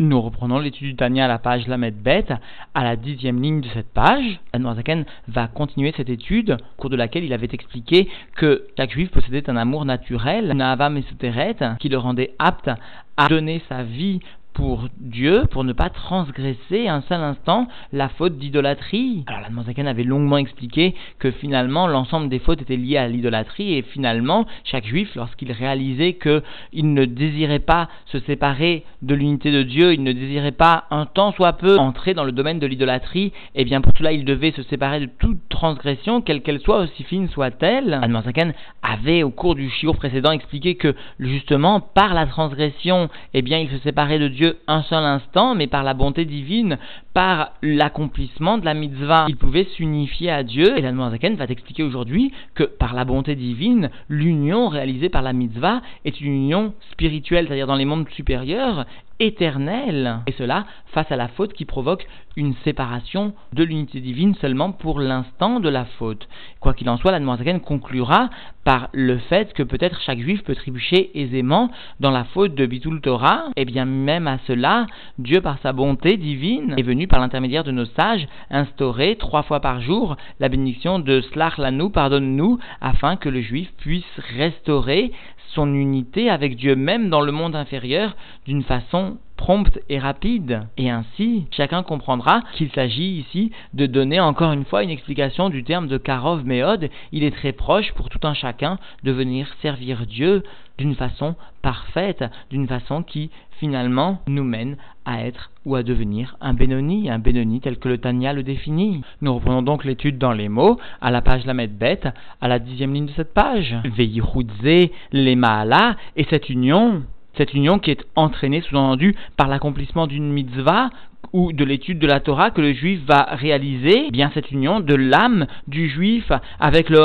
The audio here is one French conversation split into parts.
Nous reprenons l'étude du Tania à la page Lamed Bet, à la dixième ligne de cette page. Admorazaken va continuer cette étude, au cours de laquelle il avait expliqué que chaque juif possédait un amour naturel, une ava mesuteret, qui le rendait apte à donner sa vie pour Dieu, pour ne pas transgresser un seul instant la faute d'idolâtrie. Alors la Zaken avait longuement expliqué que finalement l'ensemble des fautes étaient liées à l'idolâtrie et finalement chaque juif, lorsqu'il réalisait qu'il ne désirait pas se séparer de l'unité de Dieu, il ne désirait pas un temps soit peu entrer dans le domaine de l'idolâtrie, et eh bien pour cela il devait se séparer de toute transgression, quelle qu'elle soit, aussi fine soit-elle. Zaken avait au cours du shiur précédent expliqué que justement par la transgression, eh bien il se séparait de Dieu un seul instant, mais par la bonté divine, par l'accomplissement de la mitzvah, il pouvait s'unifier à Dieu. Et la Zaken va t'expliquer aujourd'hui que par la bonté divine, l'union réalisée par la mitzvah est une union spirituelle, c'est-à-dire dans les mondes supérieurs, éternelle. Et cela face à la faute qui provoque une séparation de l'unité divine seulement pour l'instant de la faute. Quoi qu'il en soit, la Zaken conclura par le fait que peut-être chaque juif peut trébucher aisément dans la faute de Bitul Torah. Et bien même à cela, Dieu par sa bonté divine est venu par l'intermédiaire de nos sages, instaurer trois fois par jour la bénédiction de Slach Lanou, pardonne-nous, afin que le juif puisse restaurer son unité avec Dieu même dans le monde inférieur d'une façon prompte et rapide. Et ainsi, chacun comprendra qu'il s'agit ici de donner encore une fois une explication du terme de Karov Meod. Il est très proche pour tout un chacun de venir servir Dieu d'une façon parfaite, d'une façon qui finalement nous mène à être ou à devenir un Benoni, un Benoni tel que le Tanya le définit. Nous reprenons donc l'étude dans les mots, à la page Lamed Bet, à la dixième ligne de cette page. Veihudze, les Maala, et cette union cette union qui est entraînée, sous-entendu, par l'accomplissement d'une mitzvah ou de l'étude de la Torah que le juif va réaliser, eh bien cette union de l'âme du juif avec le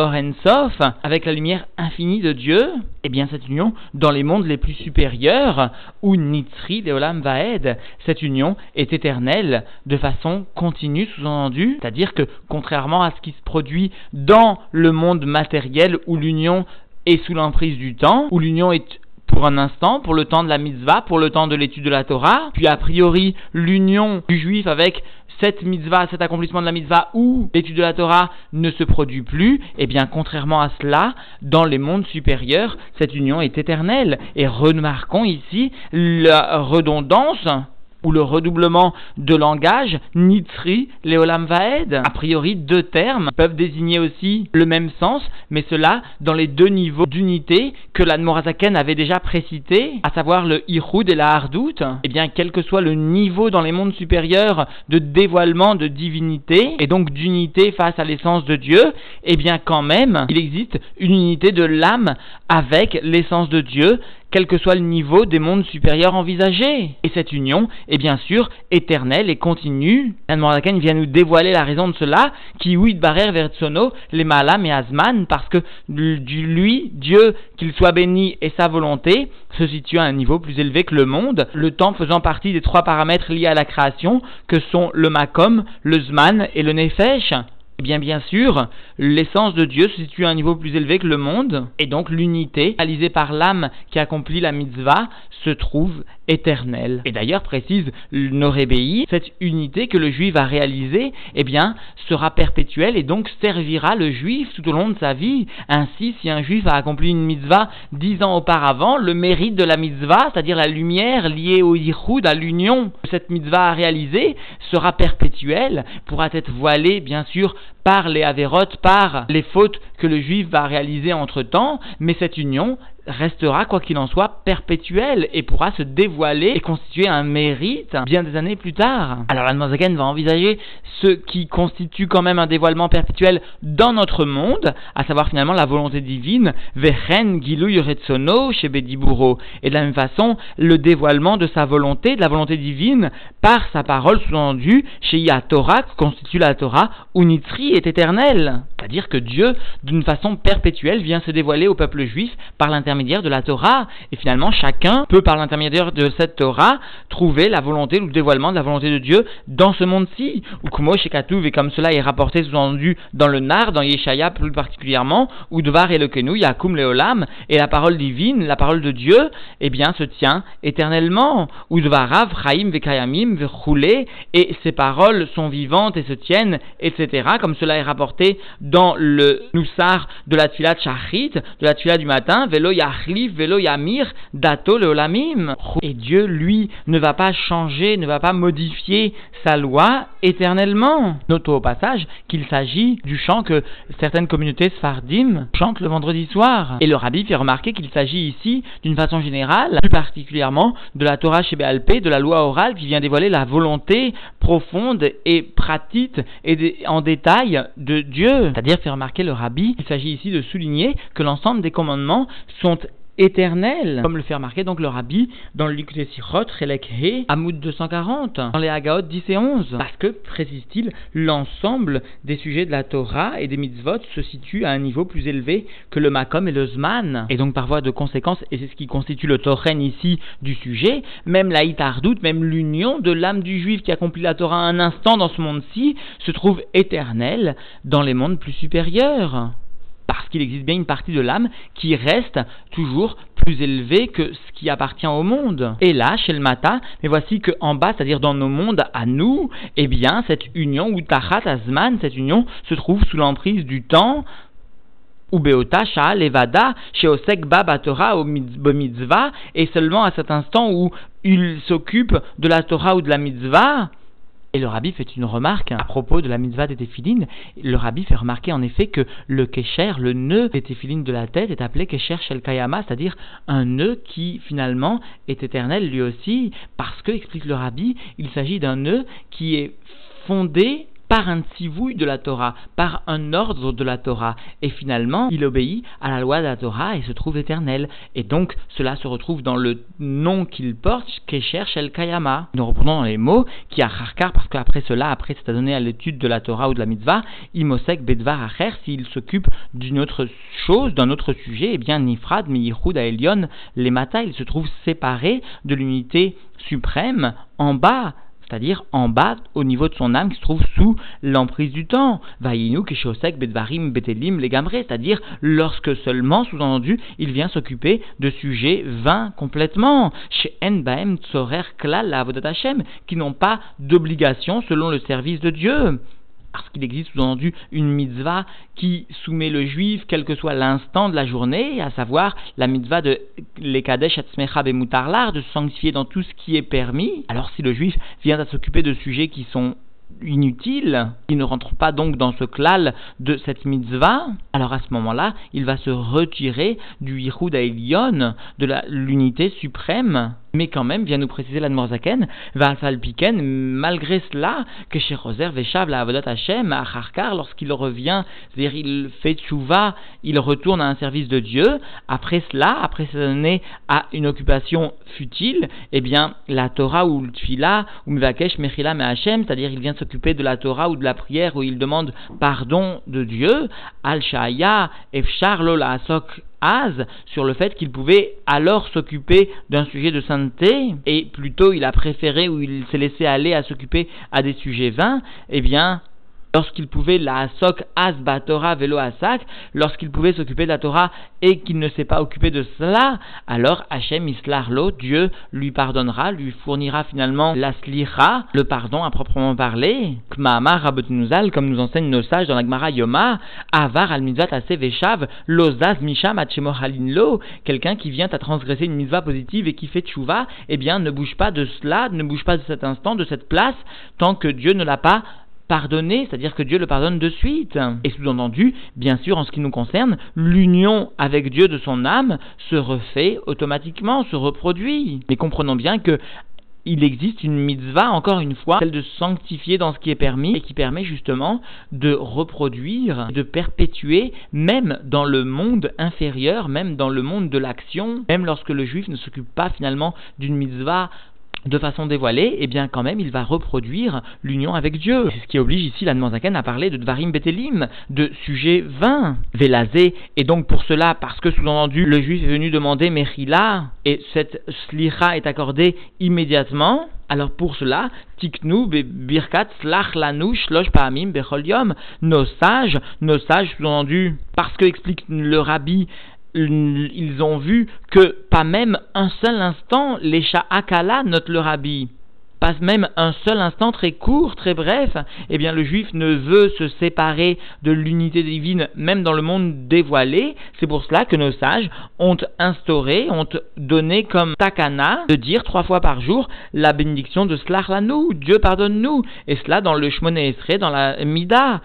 Sof, avec la lumière infinie de Dieu, eh bien cette union dans les mondes les plus supérieurs, où Nitzri Leolam Vaed, cette union est éternelle de façon continue, sous-entendu, c'est-à-dire que contrairement à ce qui se produit dans le monde matériel où l'union est sous l'emprise du temps, où l'union est pour un instant, pour le temps de la mitzvah, pour le temps de l'étude de la Torah, puis a priori l'union du juif avec cette mitzvah, cet accomplissement de la mitzvah où l'étude de la Torah ne se produit plus, eh bien contrairement à cela, dans les mondes supérieurs, cette union est éternelle. Et remarquons ici la redondance ou le redoublement de langage, Nitzri, Leolam Vaed. A priori, deux termes peuvent désigner aussi le même sens, mais cela dans les deux niveaux d'unité que l'Admorazaken avait déjà précité, à savoir le Ihoud et la Hardout. Eh bien, quel que soit le niveau dans les mondes supérieurs de dévoilement de divinité, et donc d'unité face à l'essence de Dieu, eh bien quand même, il existe une unité de l'âme avec l'essence de Dieu, quel que soit le niveau des mondes supérieurs envisagés. Et cette union est bien sûr éternelle et continue. Anne vient nous dévoiler la raison de cela, qui oui barer vers Tsono, les malam et Asman, parce que lui, Dieu, qu'il soit béni et sa volonté, se situe à un niveau plus élevé que le monde, le temps faisant partie des trois paramètres liés à la création, que sont le Makom, le Zman et le Nefesh. Eh bien, bien sûr, l'essence de Dieu se situe à un niveau plus élevé que le monde, et donc l'unité, réalisée par l'âme qui accomplit la mitzvah, se trouve Et d'ailleurs, précise Norébéi, cette unité que le juif va réaliser, eh bien, sera perpétuelle et donc servira le juif tout au long de sa vie. Ainsi, si un juif a accompli une mitzvah dix ans auparavant, le mérite de la mitzvah, c'est-à-dire la lumière liée au yichud, à l'union que cette mitzvah a réalisée, sera perpétuelle, pourra être voilée, bien sûr, par les avérotes, par les fautes que le juif va réaliser entre temps, mais cette union restera, quoi qu'il en soit, perpétuelle et pourra se dévoiler et constituer un mérite bien des années plus tard. Alors la va envisager ce qui constitue quand même un dévoilement perpétuel dans notre monde, à savoir finalement la volonté divine, Vechen Gilou chez Bediburo. Et de la même façon, le dévoilement de sa volonté, de la volonté divine, par sa parole sous-entendue chez Yatorah, qui constitue la Torah, Unitri est éternel. C'est-à-dire que Dieu, d'une façon perpétuelle, vient se dévoiler au peuple juif par l'intermédiaire l'intermédiaire de la Torah. Et finalement, chacun peut, par l'intermédiaire de cette Torah, trouver la volonté ou le dévoilement de la volonté de Dieu dans ce monde-ci. Ou Kumo Shekatuv, et comme cela est rapporté sous-entendu dans le Nar, dans Yeshaya plus particulièrement, ou Dvar et le Kenu, Yakum Leolam, et la parole divine, la parole de Dieu, eh bien, se tient éternellement. Ou Dvarav, Chaim, Vekayamim, Vechule, et ces paroles sont vivantes et se tiennent, etc. Comme cela est rapporté dans le Noussar de la Tfilat Shachrit, de la Tfilat du matin, Velo Velo Yamir, Dato Leolamim. Et Dieu, lui, ne va pas changer, ne va pas modifier sa loi éternellement. Notons au passage qu'il s'agit du chant que certaines communautés Sfardim chantent le vendredi soir. Et le rabbi fait remarquer qu'il s'agit ici, d'une façon générale, plus particulièrement de la Torah chez de la loi orale qui vient dévoiler la volonté profonde et pratique et en détail de Dieu. C'est-à-dire, fait remarquer le rabbi, il s'agit ici de souligner que l'ensemble des commandements sont éternel, comme le fait remarquer donc le rabbi dans le Likutei Sichot, Relek He, Amoud 240, dans les Hagaot 10 et 11. Parce que, précise-t-il, l'ensemble des sujets de la Torah et des mitzvot se situe à un niveau plus élevé que le Makom et le Zman. Et donc, par voie de conséquence, et c'est ce qui constitue le Toren ici du sujet, même la Hitardout, même l'union de l'âme du juif qui accomplit la Torah un instant dans ce monde-ci, se trouve éternelle dans les mondes plus supérieurs parce qu'il existe bien une partie de l'âme qui reste toujours plus élevée que ce qui appartient au monde. Et là, chez le Mata, mais voici qu'en bas, c'est-à-dire dans nos mondes à nous, eh bien, cette union, ou Tachat Azman, cette union se trouve sous l'emprise du temps, ou Beota, Shah, Levada, chez Osek Baba Torah, mitzvah, et seulement à cet instant où il s'occupe de la Torah ou de la mitzvah, et le rabbi fait une remarque à propos de la mitzvah des téphilines. Le rabbi fait remarquer en effet que le kesher, le nœud des téphilines de la tête, est appelé kesher shel kayama, c'est-à-dire un nœud qui finalement est éternel lui aussi, parce que, explique le rabbi, il s'agit d'un nœud qui est fondé par un tzivouille de la Torah, par un ordre de la Torah. Et finalement, il obéit à la loi de la Torah et se trouve éternel. Et donc, cela se retrouve dans le nom qu'il porte, Kesher Shel Kayama. Nous reprenons les mots, qui a Harkar, parce qu'après cela, après c'est donné à l'étude de la Torah ou de la Mitzvah, Imosek Bedvar Acher, s'il s'occupe d'une autre chose, d'un autre sujet, eh bien, Nifrad, Miyihud, Aelion, les Mata, il se trouve séparé de l'unité suprême en bas c'est-à-dire en bas, au niveau de son âme, qui se trouve sous l'emprise du temps. Vaïnou, Keshosek, Bedvarim, Betelim, les c'est-à-dire lorsque seulement, sous-entendu, il vient s'occuper de sujets vains complètement. Chez Enbaem, Tsorer, Klal, la qui n'ont pas d'obligation selon le service de Dieu parce qu'il existe sous-entendu une mitzvah qui soumet le juif, quel que soit l'instant de la journée, à savoir la mitzvah de l'ekadesh atzmecha bemutarlar, de sanctifier dans tout ce qui est permis. Alors si le juif vient à s'occuper de sujets qui sont inutile, il ne rentre pas donc dans ce klal de cette mitzvah, alors à ce moment-là, il va se retirer du Yichud Aelion, de l'unité suprême. Mais quand même, vient nous préciser la Morzaken, va Piken, malgré cela, que chez Roser Veshav la Avodat Hashem, à Harkar, lorsqu'il revient, c'est-à-dire il fait tchouva, il retourne à un service de Dieu, après cela, après s'adonner à une occupation futile, eh bien, la Torah ou le Tfila, ou Mvakesh Mechila Hashem, c'est-à-dire il vient s'occuper de la Torah ou de la prière où il demande pardon de Dieu, Al-Shaya, Efshar Lola Asok Az, sur le fait qu'il pouvait alors s'occuper d'un sujet de sainteté, et plutôt il a préféré ou il s'est laissé aller à s'occuper à des sujets vains, eh bien, lorsqu'il pouvait la asok asba Torah velo asak, lorsqu'il pouvait s'occuper de la Torah et qu'il ne s'est pas occupé de cela, alors Hachem Islarlo, Dieu lui pardonnera, lui fournira finalement la slira, le pardon à proprement parler. Kma'amar Rabotnuzal, comme nous enseignent nos sages dans la Gemara Yoma, Avar al mitzvah aseveshav, lozaz misham lo, quelqu'un qui vient à transgresser une mitzvah positive et qui fait tchouva, eh bien ne bouge pas de cela, ne bouge pas de cet instant, de cette place, tant que Dieu ne l'a pas pardonner, c'est-à-dire que Dieu le pardonne de suite. Et sous-entendu, bien sûr, en ce qui nous concerne, l'union avec Dieu de son âme se refait automatiquement, se reproduit. Mais comprenons bien que il existe une mitzvah, encore une fois, celle de sanctifier dans ce qui est permis et qui permet justement de reproduire, de perpétuer, même dans le monde inférieur, même dans le monde de l'action, même lorsque le juif ne s'occupe pas finalement d'une mitzvah de façon dévoilée, eh bien quand même il va reproduire l'union avec Dieu. C'est ce qui oblige ici la à parler de Dvarim Betelim, de sujet 20, Vélazé, et donc pour cela, parce que sous-entendu, le juif est venu demander Mechila, et cette slicha est accordée immédiatement, alors pour cela, tiknu birkat slach paamim bechol yom. Nos sages, nos sages sous-entendu, parce que explique le rabbi, ils ont vu que pas même un seul instant, les akala note le rabbi passe même un seul instant très court, très bref, eh bien le juif ne veut se séparer de l'unité divine même dans le monde dévoilé. C'est pour cela que nos sages ont instauré, ont donné comme takana de dire trois fois par jour la bénédiction de nous Dieu pardonne-nous. Et cela dans le Shmone dans la Mida.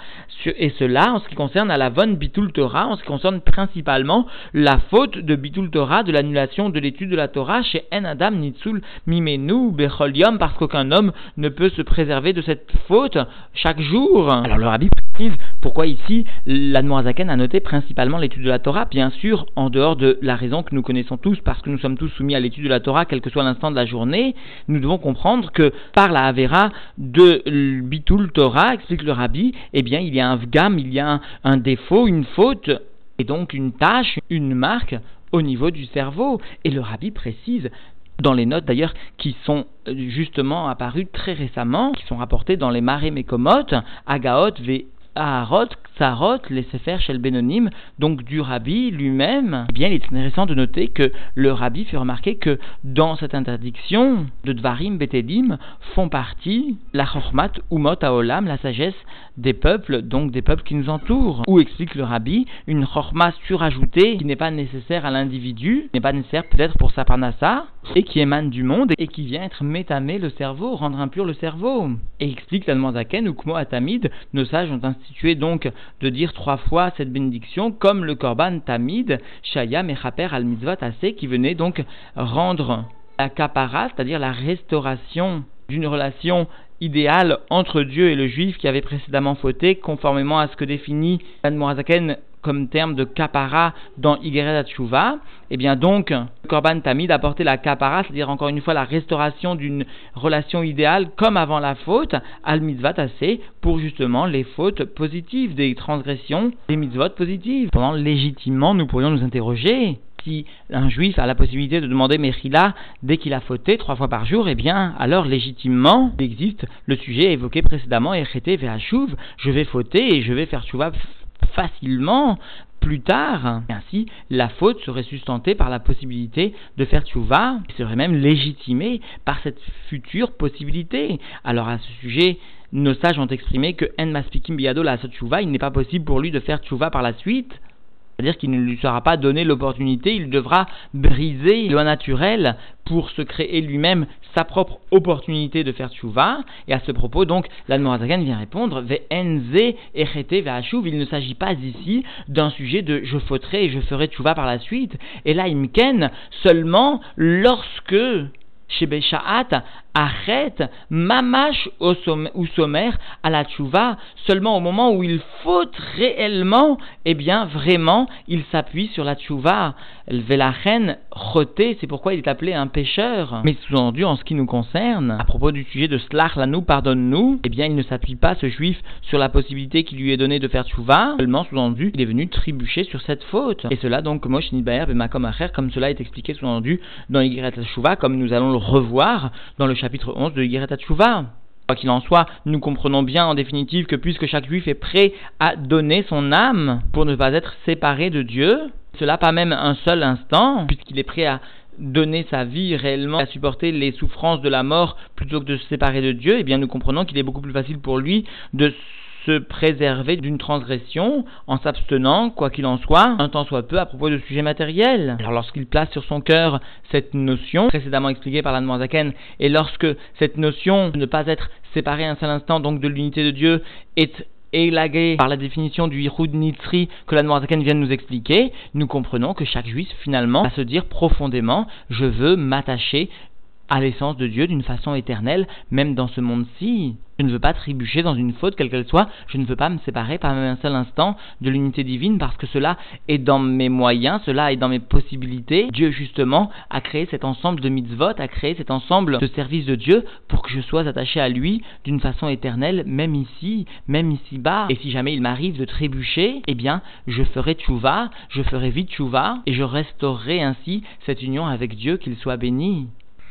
Et cela en ce qui concerne à la von Bitul Torah, en ce qui concerne principalement la faute de Bitul Torah, de l'annulation de l'étude de la Torah chez En Adam Nitzul Mimenu Becholium, parce qu'aucun homme ne peut se préserver de cette faute chaque jour. Alors le rabbi précise pourquoi ici l'Admorazaken a noté principalement l'étude de la Torah, bien sûr en dehors de la raison que nous connaissons tous, parce que nous sommes tous soumis à l'étude de la Torah, quel que soit l'instant de la journée, nous devons comprendre que par la Havera de Bitul Torah, explique le rabbi, eh bien il y a un vgam, il y a un, défaut, une faute, et donc une tâche, une marque au niveau du cerveau. Et le rabbi précise dans les notes d'ailleurs qui sont euh, justement apparues très récemment, qui sont rapportées dans les marées mécomotes, Agaot, V. Aharot, Ksarot, les Sefer Shel Benonim, donc du Rabbi lui-même, eh bien, il est intéressant de noter que le Rabbi fait remarquer que dans cette interdiction de Dvarim Betedim font partie la Chormat Umot Aolam, la sagesse des peuples, donc des peuples qui nous entourent. Ou explique le Rabbi, une Chorma surajoutée qui n'est pas nécessaire à l'individu, n'est pas nécessaire peut-être pour sa parnassa, et qui émane du monde et qui vient être métamé le cerveau, rendre impur le cerveau. Et explique la Zaken ou Kmo Atamid, nos sages ont institué donc de dire trois fois cette bénédiction, comme le Korban Tamid, Shaya Mechaper al Mitzvot Ase, qui venait donc rendre la kapara, c'est-à-dire la restauration d'une relation idéale entre Dieu et le juif qui avait précédemment fauté, conformément à ce que définit Morazaken comme terme de kapara dans Igeret Tshuva, eh bien donc, Korban Tamid apportait la kapara, c'est-à-dire encore une fois la restauration d'une relation idéale comme avant la faute, al mitzvah tassé, pour justement les fautes positives, des transgressions, des mitzvot positives. Pendant légitimement, nous pourrions nous interroger si un juif a la possibilité de demander Mechila dès qu'il a fauté trois fois par jour, eh bien, alors légitimement, il existe le sujet évoqué précédemment, Echete Ve'ashuv, je vais fauter et je vais faire tchouva facilement plus tard. ainsi, la faute serait sustentée par la possibilité de faire tchouva, et serait même légitimée par cette future possibilité. Alors à ce sujet, nos sages ont exprimé que En Maspikim Biado la tchouva, il n'est pas possible pour lui de faire tchouva par la suite. C'est-à-dire qu'il ne lui sera pas donné l'opportunité, il devra briser le naturel pour se créer lui-même sa propre opportunité de faire tchouva. Et à ce propos, donc, l'Admorazagan vient répondre Ve'enze echete ve'ashuv. Il ne s'agit pas ici d'un sujet de je fauterai et je ferai tchouva par la suite. Et là, imken seulement lorsque chez Achet, Mamash ou sommaire à la tchouva, seulement au moment où il faut réellement, eh bien vraiment, il s'appuie sur la tchouva. Velachen, Choté, c'est pourquoi il est appelé un pécheur. Mais sous-entendu, en ce qui nous concerne, à propos du sujet de Slach, la nous pardonne-nous, eh bien il ne s'appuie pas, ce juif, sur la possibilité qui lui est donnée de faire tchouva, seulement sous-entendu, il est venu trébucher sur cette faute. Et cela donc, Nidbaer, comme cela est expliqué sous-entendu dans Yigret Tchouva, comme nous allons le revoir dans le chapitre 11 de Yigret Tchouva. Quoi qu'il en soit, nous comprenons bien en définitive que puisque chaque juif est prêt à donner son âme pour ne pas être séparé de Dieu, cela pas même un seul instant, puisqu'il est prêt à donner sa vie réellement, à supporter les souffrances de la mort plutôt que de se séparer de Dieu, eh bien nous comprenons qu'il est beaucoup plus facile pour lui de se préserver d'une transgression en s'abstenant, quoi qu'il en soit, un temps soit peu à propos de sujets matériels. Alors lorsqu'il place sur son cœur cette notion, précédemment expliquée par la Zaken, et lorsque cette notion de ne pas être séparé un seul instant donc de l'unité de Dieu est élaguée par la définition du Yihud Nitzri que la vient de nous expliquer, nous comprenons que chaque juif finalement va se dire profondément je veux m'attacher à l'essence de Dieu d'une façon éternelle, même dans ce monde-ci. Je ne veux pas trébucher dans une faute, quelle qu'elle soit. Je ne veux pas me séparer par même un seul instant de l'unité divine parce que cela est dans mes moyens, cela est dans mes possibilités. Dieu, justement, a créé cet ensemble de mitzvot, a créé cet ensemble de services de Dieu pour que je sois attaché à lui d'une façon éternelle, même ici, même ici-bas. Et si jamais il m'arrive de trébucher, eh bien, je ferai tchouva, je ferai vite tchouva et je restaurerai ainsi cette union avec Dieu, qu'il soit béni.